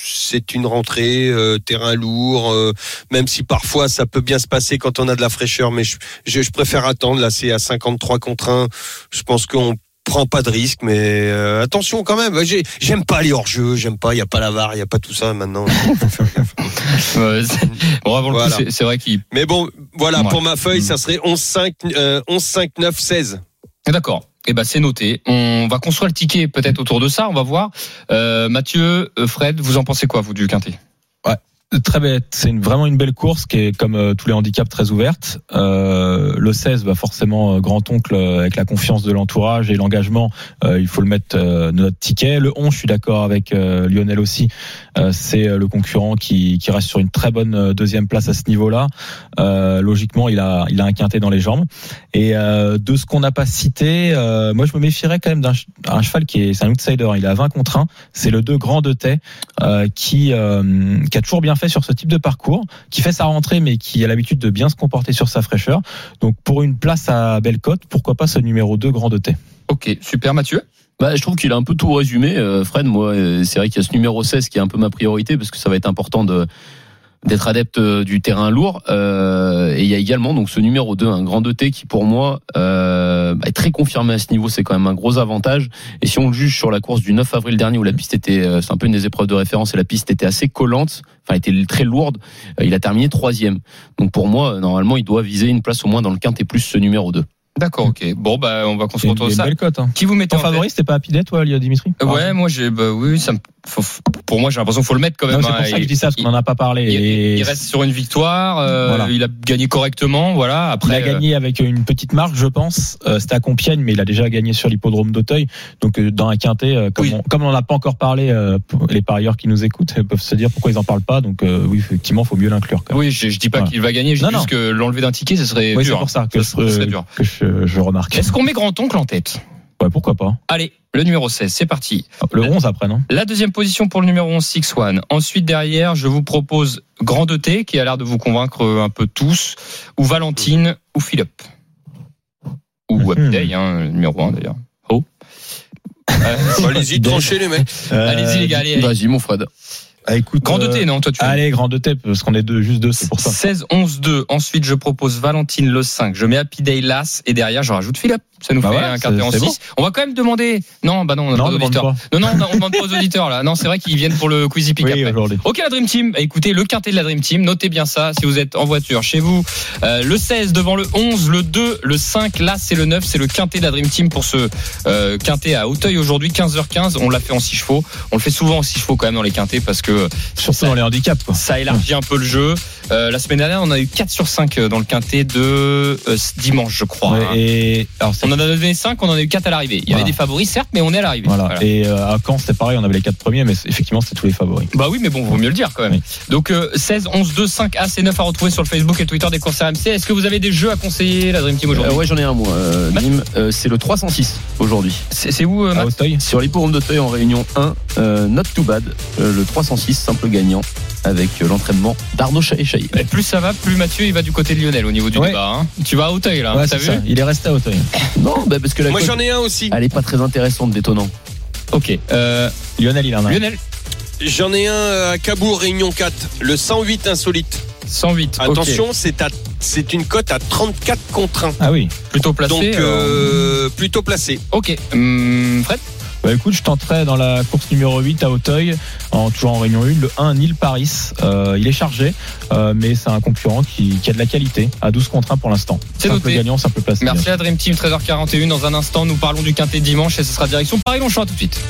c'est une rentrée, euh, terrain lourd, euh, même si parfois ça peut bien se passer quand on a de la fraîcheur, mais je, je, je préfère attendre. Là, c'est à 53 contre 1. Je pense qu'on prend pas de risque, mais attention quand même. J'ai- J'aime pas les hors-jeux, j'aime pas. Il y a pas la VAR, il y a pas tout ça maintenant. C'est- Bon, Voilà. vrai qu'il. mais bon, voilà Ouais. pour ma feuille, ça serait 11 5 euh, 11 5 9 16. D'accord. Eh ben c'est noté. On va construire le ticket peut-être autour de ça. On va voir. Euh, Mathieu, euh, Fred, vous en pensez quoi vous du quintet? Très bête. C'est une- vraiment une belle course qui est comme euh, tous les handicaps très ouverte. Euh, le 16 va forcément euh, grand oncle euh, avec la confiance de l'entourage et l'engagement. euh, il faut le mettre euh, de notre ticket. Le 11, je suis d'accord avec Lionel aussi. C'est le concurrent qui, qui reste sur une très bonne deuxième place à ce niveau-là. Logiquement, il a il a un quintet dans les jambes. Et de ce qu'on n'a pas cité, moi je me méfierais quand même d'un un cheval qui est c'est un outsider. Il a 20 contre 1. C'est le 2 Grand de euh, qui qui a toujours bien fait sur ce type de parcours, qui fait sa rentrée mais qui a l'habitude de bien se comporter sur sa fraîcheur. Donc pour une place à belle cote, pourquoi pas ce numéro 2 Grand de Tay Ok, super Mathieu. Bah, je trouve qu'il a un peu tout résumé, euh, Fred. Moi, euh, c'est vrai qu'il y a ce numéro 16 qui est un peu ma priorité parce que ça va être important de d'être adepte euh, du terrain lourd. Euh, et il y a également donc ce numéro 2, un grand 2T qui pour moi euh, est très confirmé à ce niveau. C'est quand même un gros avantage. Et si on le juge sur la course du 9 avril dernier où la piste était, c'est un peu une des épreuves de référence et la piste était assez collante, enfin était très lourde, il a terminé troisième. Donc pour moi, normalement, il doit viser une place au moins dans le quintet plus ce numéro 2. D'accord, ok. Bon bah on va autour de une ça. belle cote. Hein. Qui vous mettez en favori, c'était pas Day, toi, Dimitri Ouais, moi j'ai bah oui, ça me faut- pour moi j'ai l'impression qu'il faut le mettre quand même. C'est hein. pour ça que Il- je dis ça parce qu'on en a pas parlé. il, Et il reste sur une victoire, euh, Voilà. il a gagné correctement, voilà. Il Après, a gagné avec une petite marque, je pense. Euh, C'était à Compiègne, mais il a déjà gagné sur l'hippodrome d'Auteuil. Donc euh, dans un quintet, euh, comme Oui. on comme on n'en a pas encore parlé, euh, les parieurs qui nous écoutent euh, peuvent se dire pourquoi ils en parlent pas. Donc euh, oui, effectivement, faut mieux l'inclure. euh, oui, je, je dis pas Voilà. qu'il va gagner, je dis juste que l'enlever d'un ticket, ce serait Oui, c'est dur. pour ça que, Ce serait- euh, dur. que je, je remarque. Est-ce qu'on met grand oncle en tête? Ouais, pourquoi pas Allez, le numéro 16, c'est parti. Le 11 après, non? La deuxième position pour le numéro 11, Six One. Ensuite, derrière, je vous propose Grand 2T, qui a l'air de vous convaincre un peu tous, ou Valentine, ou Philippe. Ou Mhm. Happy Day, hein, le numéro 1 d'ailleurs. Oh. Euh, Allez-y, tranchez les mecs. Allez-y les gars, allez. allez. Vas-y, mon Fred. Ah, écoute, Grand euh, 2T, non Toi, tu Allez, grand 2 T, parce qu'on est deux, juste deux, c'est pour ça. 16, 11, 2. Ensuite, je propose Valentine le 5. Je mets Happy Day Las. Et derrière, je rajoute Philippe. Ça nous Bah fait voilà, un quintet c'est- en c'est 6. On va quand même demander. Non, bah non, on n'a pas d'auditeurs. Non, non, on demande pas aux auditeurs là. Non, c'est vrai qu'ils viennent pour le Quizy Pick Oui, après. Ok la Dream Team, Bah, écoutez le quintet de la Dream Team, notez bien ça si vous êtes en voiture chez vous. Euh, le 16 devant le 11, le 2, le 5, là c'est le 9, c'est le quintet de la Dream Team pour ce euh, quintet à Auteuil aujourd'hui 15h15, on l'a fait en 6 chevaux. On le fait souvent en 6 chevaux quand même dans les quintets parce que que Surtout ça, dans les handicaps. Quoi. ça élargit un peu le jeu. Euh, la semaine dernière, on a eu 4 sur 5 dans le quintet de euh, dimanche, je crois. Ouais, hein. et alors, On en a donné 5, on en a eu 4 à l'arrivée. Il y Voilà. avait des favoris, certes, mais on est à l'arrivée. voilà. Voilà. Et euh, à Caen, c'était pareil, on avait les quatre premiers, mais effectivement, c'était tous les favoris. Bah oui, mais bon, vaut mieux le dire quand même. Oui. Donc euh, 16, 11, 2, 5 As et 9 à retrouver sur le Facebook et Twitter des courses RMC. Est-ce que vous avez des jeux à conseiller, la Dream Team Euh, aujourd'hui ouais, j'en ai un moi. Euh, euh, c'est le 306 aujourd'hui. C'est où, euh, À Matt Sur l'hipporome d'Auteuil en réunion 1, euh, not too bad, euh, le 306 simple gagnant avec euh, l'entraînement d'Arnaud Chahi. Mais plus ça va, plus Mathieu il va du côté de Lionel au niveau du Ouais. débat. hein. Tu vas à Hauteuil là, Ouais, t'as vu ça. Il est resté à Auteuil. Non, bah parce que la Moi j'en ai un aussi. elle est pas très intéressante, détonnant. Ok. Euh, Lionel, il en a. un. Lionel, J'en ai un à Cabourg, Réunion 4, le 108 insolite. 108. ok. Attention, c'est à- c'est une cote à 34 contre 1. Ah oui. Plutôt placé. Donc euh, euh, plutôt placé. Ok. Hum, Fred Bah écoute, je tenterai dans la course numéro 8 à Auteuil, en, toujours en réunion 1, le 1 Nil Paris. Euh, il est chargé, euh, mais c'est un concurrent qui, qui a de la qualité, à 12 contre 1 pour l'instant. C'est Simple gagnant, simple place. Merci à Dream Team, 13h41. Dans un instant, nous parlons du quintet de dimanche et ce sera direction Paris-Longchamp tout de suite.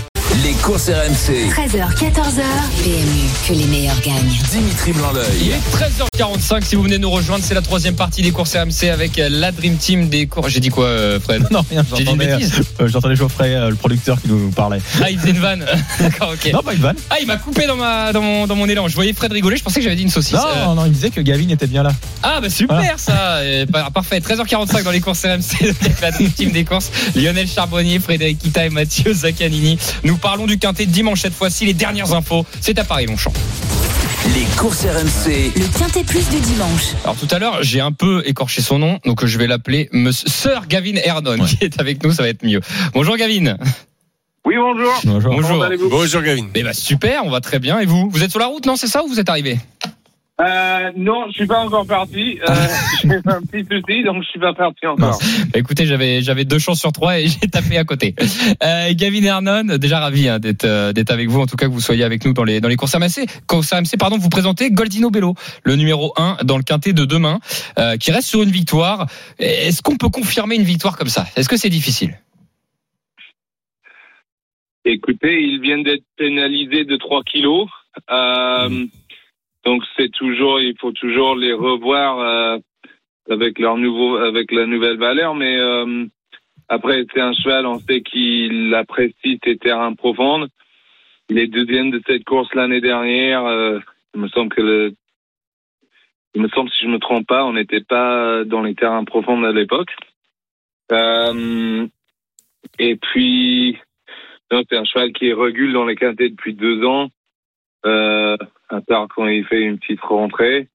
Les courses RMC. 13h, 14h. PMU, que les meilleurs gagnent. Dimitri Il Blanc-L'œil. est 13h45. Si vous venez nous rejoindre, c'est la troisième partie des courses RMC avec la Dream Team des courses. J'ai dit quoi, euh, Fred? Non, rien, J'ai dit une j'entendais, bêtise. euh, j'entendais Geoffrey, euh, le producteur, qui nous parlait. Ah, il faisait une vanne. D'accord, ok. Non, pas une vanne. Ah, il m'a coupé dans, ma, dans, mon, dans mon élan. Je voyais Fred rigoler, je pensais que j'avais dit une saucisse. Non, Euh, non, il disait que Gavin était bien là. Ah, bah super Voilà. ça. Euh, par- Parfait. 13h45 dans les courses RMC avec la Dream Team des courses. Lionel Charbonnier, Frédéric Kita et Mathieu Zaccanini. Nous parlons du quintet de dimanche cette fois-ci. Les dernières infos, c'est à Paris-Longchamp. Les courses RMC. Le Quintet Plus du dimanche. Alors tout à l'heure, j'ai un peu écorché son nom, donc je vais l'appeler Monsieur Sir Gavin Ouais. qui est avec nous, ça va être mieux. Bonjour Gavin. Oui, bonjour. Bonjour. Bonjour. Bonjour Gavin. Eh ben super, on va très bien. Et vous? Vous êtes sur la route, non? C'est ça ou vous êtes arrivé? Euh, Non, je suis pas encore parti. Euh, j'ai un petit souci, donc je suis pas parti encore. Bah, Écoutez, j'avais j'avais deux chances sur trois et j'ai tapé à côté. Euh, Gavin Ernon, déjà ravi hein, d'être euh, d'être avec vous, en tout cas que vous soyez avec nous dans les dans les courses. Courses RMC, pardon, vous présentez Goldino Bello, le numéro 1 dans le quintet de demain, euh, qui reste sur une victoire. Est-ce qu'on peut confirmer une victoire comme ça? Est-ce que c'est difficile? Écoutez, ils viennent d'être pénalisés de 3 kilos. Euh, donc c'est toujours, il faut toujours les revoir euh, avec leur nouveau, avec la nouvelle valeur. Mais euh, après, c'est un cheval, on sait qu'il apprécie ses terrains profondes. Il est deuxième de cette course l'année dernière. Euh, il me semble que le, il me semble si je me trompe pas, on n'était pas dans les terrains profonds à l'époque. Euh, et puis, c'est un cheval qui régule dans les quintets depuis deux ans, euh, à part quand il fait une petite rentrée.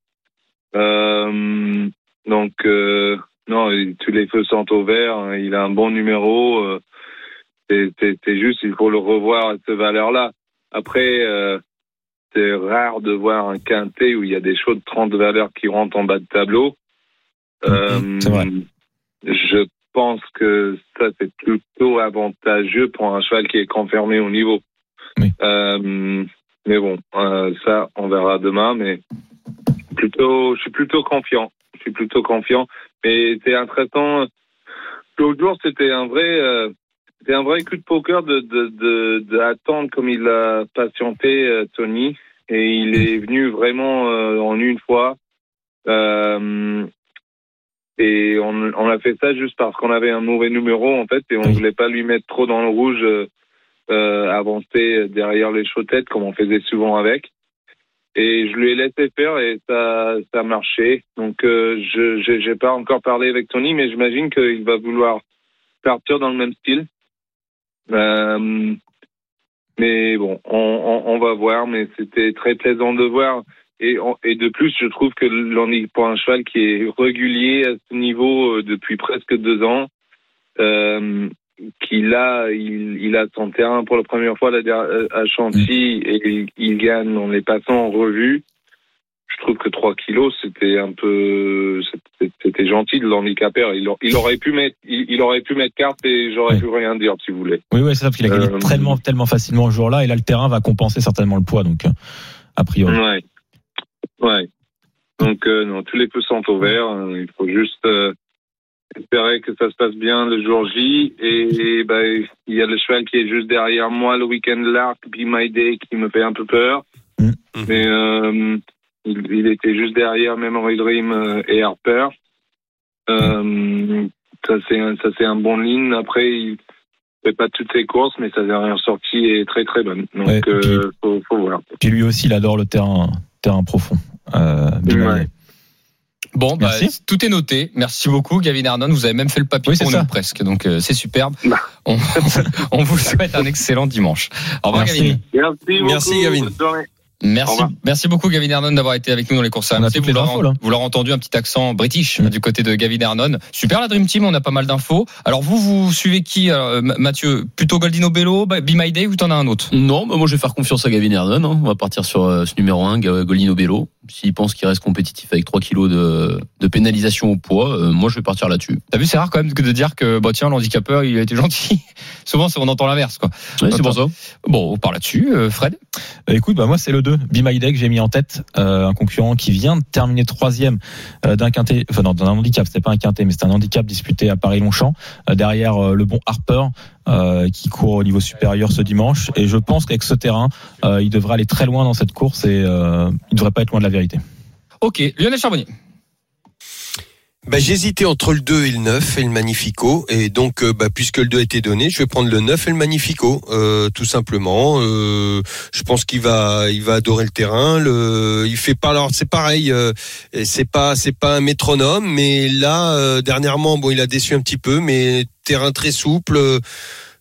Euh, donc, euh, non, tous les feux sont au vert. hein, Il a un bon numéro. euh, c'est- juste, il faut le revoir à cette valeur-là. Après, c'est rare de voir un quintet où il y a des chevaux de 30 valeurs qui rentrent en bas de tableau. C'est vrai. Je pense que ça, c'est plutôt avantageux pour un cheval qui est confirmé au niveau. Oui. Euh, mais bon, euh, ça, on verra demain. Mais plutôt, je suis plutôt confiant. Je suis plutôt confiant. Mais c'est intéressant. L'autre jour, c'était un vrai, euh, c'était un vrai coup de poker de de de, comme il a patienté euh, Tony et il est venu vraiment euh, en une fois. Euh, et on, on a fait ça juste parce qu'on avait un mauvais numéro en fait et on voulait pas lui mettre trop dans le rouge, euh, avancer derrière les chautettes comme on faisait souvent avec. Et je lui ai laissé faire et ça ça a marché. Donc euh, je j'ai pas encore parlé avec Tony, mais j'imagine qu'il va vouloir partir dans le même style. Euh, mais bon, on, on, va voir. Mais c'était très plaisant de voir. Et, et de plus, je trouve que l'on est pour un cheval qui est régulier à ce niveau depuis presque deux ans, qu'il a, il, il a son terrain pour la première fois euh, à Chantilly et il, il gagne en les passant en revue. Je trouve que 3 kilos, c'était un peu, c'était- gentil de l'handicapper. Il, aurait pu mettre, il, aurait pu mettre carte et j'aurais pu rien dire si vous voulez. Oui, oui, c'est ça, parce qu'il a gagné Euh, tellement, tellement facilement ce jour-là, et là, le terrain va compenser certainement le poids, donc, euh, a priori. Ouais. Ouais. Donc, euh, non, tous les feux sont au vert. Euh, Il faut juste euh, espérer que ça se passe bien le jour J. Et, et, ben, il y a le cheval qui est juste derrière moi, le week-end larc, Be My Day, qui me fait un peu peur. Mm. Mais euh, il, il était juste derrière Memory Dream euh, et Harper. Euh, ça c'est un, ça c'est un bon ligne. Après, il fait pas toutes ses courses, mais sa dernière sortie est très très bonne. Donc, Ouais, euh, faut, faut voir. Puis lui aussi, il adore le terrain, terrain profond. Euh, Ouais. Bon, bah, tout est noté. Merci beaucoup, Gavin Arnon. Vous avez même fait le papier Oui, pour ça. nous presque, donc euh, c'est superbe. Bah. On, on vous souhaite un excellent dimanche. Au revoir, Merci. Gavin. Merci, Merci. Gavin. Merci, merci beaucoup Gavin Arnon d'avoir été avec nous dans les courses On a RMC. toutes Vous vous l'aurez entendu un petit accent british Mm. du côté de Gavin Arnon. Super la Dream Team, on a pas mal d'infos. Alors vous, vous suivez qui euh, Mathieu? Plutôt Goldino Bello, Be My Day ou t'en as un autre? Non, bah moi je vais faire confiance à Gavin Hernon. hein. On va partir sur euh, ce numéro 1, Golino Bello. S'il pense qu'il reste compétitif avec 3 kilos de, de pénalisation au poids, euh, moi je vais partir là-dessus. T'as vu, c'est rare quand même que de dire que bah tiens l'handicapeur il a été gentil. Souvent c'est- on entend l'inverse quoi. Ouais, c'est pour ça. Bon, on part là-dessus, euh, Fred. Euh, Écoute, bah moi c'est le 2, Be My Day que j'ai mis en tête, euh, un concurrent qui vient de terminer troisième euh, d'un quintet, enfin non, d'un handicap, c'était pas un quintet, mais c'était un handicap disputé à Paris-Longchamp, euh, derrière euh, le bon Harper euh, qui court au niveau supérieur ce dimanche. Et je pense qu'avec ce terrain, euh, il devrait aller très loin dans cette course et euh, il devrait pas être loin de la vérité. Ok, Lionel Charbonnier. Bah, j'hésitais entre le 2 et le 9 et le Magnifico. Et donc, euh, bah, puisque le 2 a été donné, je vais prendre le 9 et le Magnifico, euh, tout simplement. Euh, je pense qu'il va, il va adorer le terrain. Le, il fait pas. Alors, c'est pareil. Euh, c'est pas, c'est pas un métronome, mais là, euh, dernièrement, bon, il a déçu un petit peu, mais terrain très souple.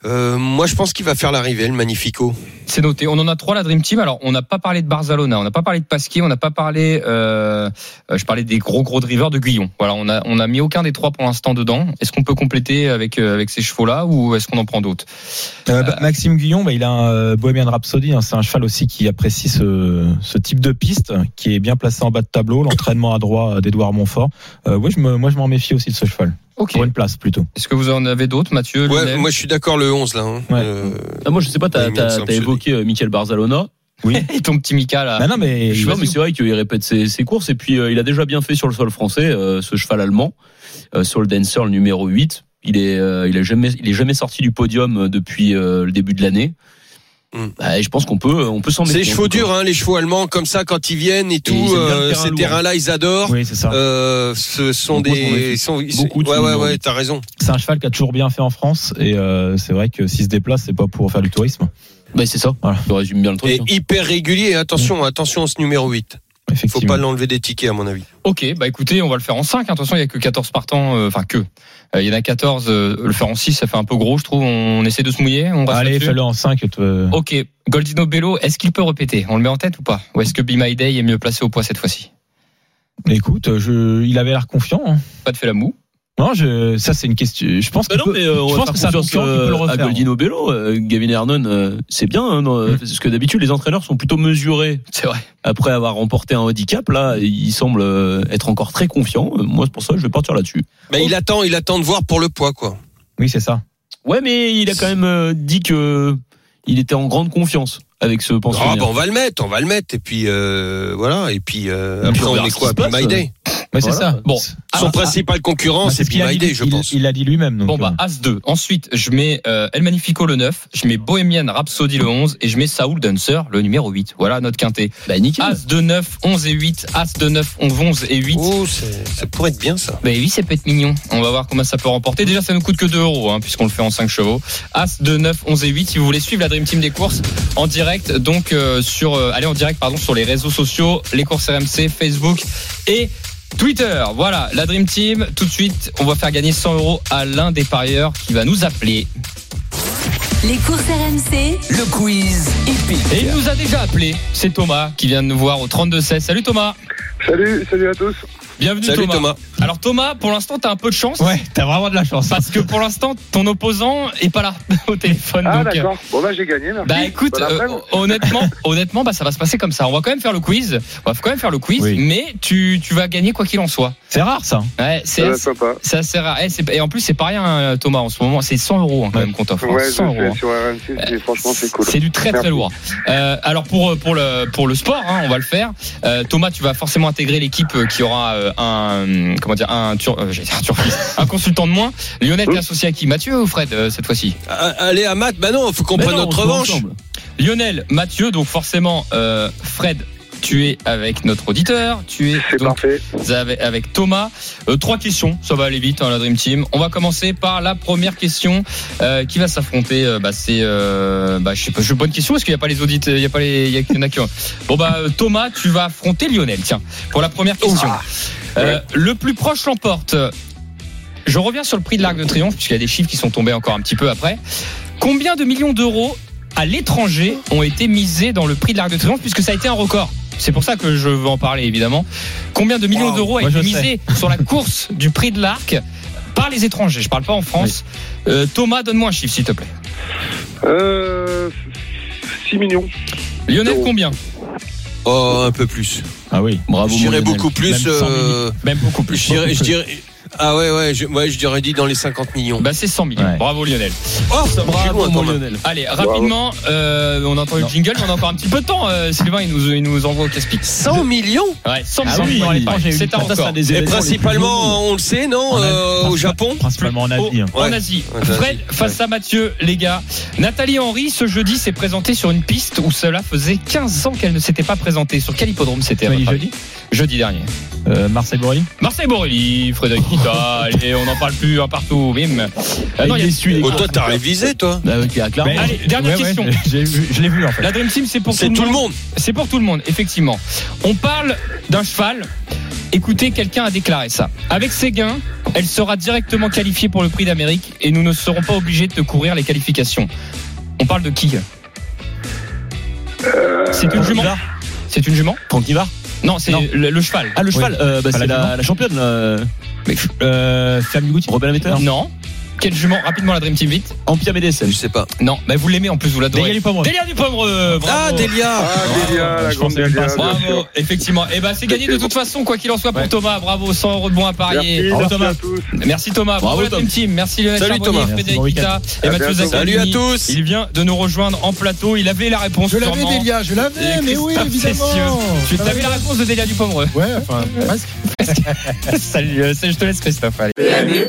Euh, moi, je pense qu'il va faire l'arrivée, le Magnifico. C'est noté. On en a trois la Dream Team. Alors, on n'a pas parlé de Barcelona, on n'a pas parlé de Pasquier, on n'a pas parlé. Euh, euh, je parlais des gros gros drivers de Guyon. Voilà, on a on a mis aucun des trois pour l'instant dedans. Est-ce qu'on peut compléter avec euh, avec ces chevaux là ou est-ce qu'on en prend d'autres Euh, bah, Maxime Guillon, bah, il a un euh, Bohemian Rhapsody. hein, c'est un cheval aussi qui apprécie ce, ce type de piste, qui est bien placé en bas de tableau. L'entraînement à droit d'Edouard Montfort. Euh, ouais, je me, moi, je m'en méfie aussi de ce cheval. Pour une place plutôt. Est-ce que vous en avez d'autres, Mathieu Ouais, moi, je suis d'accord le 11 là. hein. Ouais. Euh, Ah, moi je sais pas, t'as as, évoqué euh, Michael Barzalona. Oui. Et ton petit Mika là. Bah non, mais Je sais pas, mais c'est vrai qu'il répète ses, ses courses et puis euh, il a déjà bien fait sur le sol français, euh, ce cheval allemand, euh, Soul Dancer, le numéro 8. Il est, euh, il est jamais, il est jamais sorti du podium depuis euh, le début de l'année. Mm. Bah, je pense qu'on peut, on peut s'en C'est mettre. des chevaux durs, hein, les chevaux allemands comme ça quand ils viennent et tout. euh, terrain ces terrains-là, ils adorent. oui, c'est ça. Euh, ce sont je des, méfie. sont, ils- Beaucoup de ouais, ouais, ouais, t'as raison. C'est un cheval qui a toujours bien fait en France et euh, c'est vrai que s'il se déplace, c'est pas pour faire du tourisme. Bah, c'est ça. Voilà. Tu résumes bien le truc. Et hein. hyper régulier. Attention, attention à ce numéro 8. Faut Effectivement. pas l'enlever des tickets, à mon avis. Ok, bah écoutez, on va le faire en 5. hein. De toute façon, il y a que 14 partants. euh, Enfin, que. Euh, Il y en a 14. euh, le faire en 6, ça fait un peu gros, je trouve. On essaie de se mouiller. On reste Allez, fais-le en 5. Te... Ok, Goldino Bello, est-ce qu'il peut répéter? On le met en tête ou pas? Ou est-ce que Be My Day est mieux placé au poids cette fois-ci? Écoute, je... il avait l'air confiant. hein. Pas de fait la moue. Non, je... ça c'est une question. Je pense Bah qu'il non, peut- mais euh, on je pense que peut le euh, à. Goldino Bello. Euh, Gavin Hernon, euh, c'est bien, hein, Mm. parce que d'habitude les entraîneurs sont plutôt mesurés C'est vrai. après avoir remporté un handicap. Là, il semble euh, être encore très confiant. Euh, Moi, c'est pour ça que je vais partir là-dessus. Mais il attend, il attend de voir pour le poids, quoi. Oui, c'est ça. Ouais, mais il a quand même euh, dit que il était en grande confiance avec ce Ah, pensionnaire. bah, on va le mettre, on va le mettre. Et puis, euh, voilà. Et puis, euh, puis, après, on on ce quoi passe. My Day. Ouais, c'est ça. Bon. Son Ah, principal concurrent, Bah, c'est Day, je il- pense. Il l'a dit lui-même. Bon bah euh, As 2. Ensuite, je mets euh, El Magnifico le 9, je mets Bohemian Rhapsody le 11 et je mets Saoul Dancer le numéro 8. Voilà notre quintet. Bah, nickel. As 2 9 11 et 8, As 2 9 11 11 et 8. Oh, c'est- ça pourrait être bien, ça. Bah oui, ça peut être mignon. On va voir comment ça peut remporter. Déjà, ça nous coûte que 2 euros, hein, puisqu'on le fait en 5 chevaux. As 2, 9, 11 et 8. Si vous voulez suivre la Dream Team des courses en direct, donc euh, sur, euh, allez en direct, pardon, sur les réseaux sociaux, les courses RMC, Facebook et Twitter. Voilà, la Dream Team. Tout de suite, on va faire gagner 100 euros à l'un des parieurs qui va nous appeler. Les courses RMC, Le quiz Et épique. il nous a déjà appelé. C'est Thomas qui vient de nous voir au 32-16. Salut Thomas. Salut, salut à tous. Bienvenue Salut Thomas. Alors Thomas, pour l'instant, t'as un peu de chance. Ouais, t'as vraiment de la chance. Parce que pour l'instant, ton opposant est pas là au téléphone. Ah euh, d'accord. Bon bah j'ai gagné, merci. Bah écoute, Bon euh, honnêtement, honnêtement, bah ça va se passer comme ça. On va quand même faire le quiz. On va quand même faire le quiz, Oui. mais tu, tu vas gagner quoi qu'il en soit. C'est rare ça. Ouais, c'est sympa. c'est assez rare. Eh, et en plus, c'est pas rien, euh, Thomas, en ce moment. C'est 100 euros hein, quand Ouais. même qu'on t'offre. hein. Ouais, je 100 euros. hein. sur RMC, c'est- franchement c'est cool. C'est du très très lourd. Euh, alors pour pour le pour le sport, hein, on va le faire. Euh, Thomas, tu vas forcément intégrer l'équipe qui aura euh, un comment dire un tur, euh, un turfiste, un consultant de moins. Lionel, t'es associé à qui? Mathieu ou Fred euh, cette fois-ci? Ah, Allez, à Matt, bah non, faut qu'on Mais prenne notre revanche. Lionel, Mathieu, donc forcément, euh, Fred. Tu es avec notre auditeur, tu es donc avec, avec Thomas. Euh, trois questions, ça va aller vite, hein, la Dream Team. On va commencer par la première question euh, qui va s'affronter. euh, bah, c'est, bah, je sais pas, je bonne question. Est-ce qu'il n'y a pas les auditeurs, il y a pas les, il y en a qui. Bon bah Thomas, tu vas affronter Lionel. Tiens, pour la première question. Le plus proche l'emporte. Je reviens sur le prix de l'Arc de Triomphe puisqu'il y a des chiffres qui sont tombés encore un petit peu après. Combien de millions d'euros à l'étranger ont été misés dans le prix de l'Arc de Triomphe puisque ça a été un record? C'est pour ça que je veux en parler évidemment. Combien de millions Wow. d'euros a été misé sur la course du prix de l'Arc par les étrangers? Je parle pas en France. Euh, Thomas, donne-moi un chiffre s'il te plaît. Euh, 6 millions. Lionel, combien? Oh, un peu plus. Ah oui. Bravo. Lionel. beaucoup plus. Même 100 euh, Même beaucoup plus. je dirais. Ah ouais, ouais, je, ouais, je dirais dit dans les 50 millions. Bah c'est 100 millions. Ouais. Bravo Lionel. oh, ça me Bravo, loin. Lionel. Allez, rapidement, euh, on entend le jingle, mais on a encore un petit peu de temps. euh, Sylvain, il nous, il nous envoie au casse-pique. 100 millions Ouais, 100 Ah millions à oui. C'est un Ça, ça, record. des Et principalement, on le sait, non euh, Au Japon Principalement en Asie. hein. Au- En. Asie. Fred, face à Mathieu, les gars. Nathalie Henry, ce jeudi, s'est présentée sur une piste où cela faisait 15 ans qu'elle ne s'était pas présentée. Sur quel hippodrome c'était jeudi Jeudi dernier. Euh, Marseille Borelli Marseille Borelli, Frédéric Kita, allez, on n'en parle plus un partout, bim. Ah non, il y a- Oh, toi, t'as révisé, toi Bah, ok, clairement. Mais- Allez, dernière Ouais, question. vu- Je l'ai vu en fait. La Dream Team, c'est pour C'est tout le monde. C'est pour tout le monde, effectivement. On parle d'un cheval. Écoutez, quelqu'un a déclaré ça. Avec ses gains, elle sera directement qualifiée pour le prix d'Amérique et nous ne serons pas obligés de courir les qualifications. On parle de qui? C'est une jument? C'est une jument? Franck Nivard Non, c'est le, le cheval. Ah, le cheval, euh, bah, c'est la championne, là. Euh, Flamme Goutier Robin Lametteur Non. Quelle jument Rapidement la Dream Team vite. Empire BDSM. Je sais pas. Non, mais vous l'aimez en plus, vous l'adorez. Delia Dupomre. Delia Dupomereux, bravo. Ah, Delia Ah, Delia, la je grande bien Bravo, effectivement. Et ben c'est gagné de toute façon, quoi qu'il en soit pour Ouais. Thomas. Bravo, 100 euros de bons à parier. Merci, Thomas. à tous. Merci Thomas, bravo, Bravo, la Dream. Team, merci Lionel Salut, Charbonnier, Thomas. Frédéric bon et À Mathieu bientôt. Zaccagnini. Salut à tous. Il vient de nous rejoindre en plateau, il avait la réponse Je l'avais. Delia, je l'avais, mais oui, évidemment. Tu avais va la réponse de Delia Dupomereux. Ouais, enfin, presque. Salut, euh, je te laisse Christophe. allez.